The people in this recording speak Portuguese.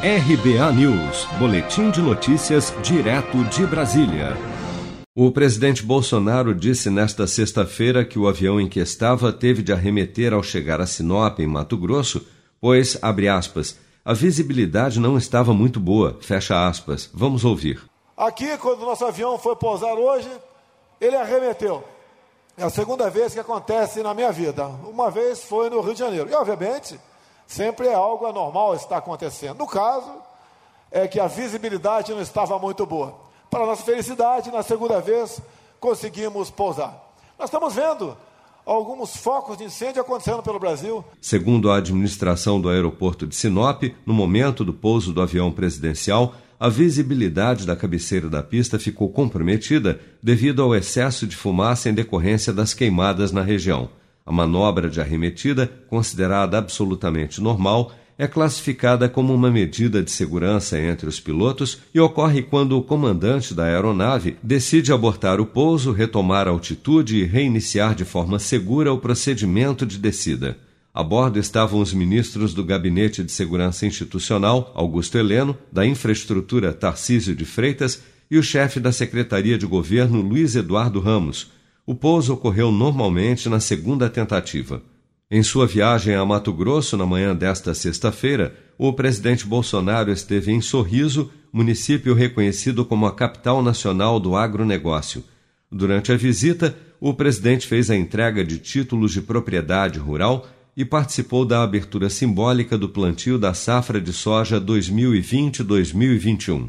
RBA News, Boletim de Notícias, direto de Brasília. O presidente Bolsonaro disse nesta sexta-feira que o avião em que estava teve de arremeter ao chegar a Sinop, em Mato Grosso, pois, abre aspas, a visibilidade não estava muito boa, fecha aspas. Vamos ouvir. Aqui, quando o nosso avião foi pousar hoje, ele arremeteu. É a segunda vez que acontece na minha vida. Uma vez foi no Rio de Janeiro. E, obviamente, Sempre é algo anormal está acontecendo. No caso, é que a visibilidade não estava muito boa. Para nossa felicidade, na segunda vez, conseguimos pousar. Nós estamos vendo alguns focos de incêndio acontecendo pelo Brasil. Segundo a administração do aeroporto de Sinop, no momento do pouso do avião presidencial, a visibilidade da cabeceira da pista ficou comprometida devido ao excesso de fumaça em decorrência das queimadas na região. A manobra de arremetida, considerada absolutamente normal, é classificada como uma medida de segurança entre os pilotos e ocorre quando o comandante da aeronave decide abortar o pouso, retomar a altitude e reiniciar de forma segura o procedimento de descida. A bordo estavam os ministros do Gabinete de Segurança Institucional, Augusto Heleno, da Infraestrutura Tarcísio de Freitas e o chefe da Secretaria de Governo, Luiz Eduardo Ramos, o pouso ocorreu normalmente na segunda tentativa. Em sua viagem a Mato Grosso na manhã desta sexta-feira, o presidente Bolsonaro esteve em Sorriso, município reconhecido como a capital nacional do agronegócio. Durante a visita, o presidente fez a entrega de títulos de propriedade rural e participou da abertura simbólica do plantio da safra de soja 2020-2021.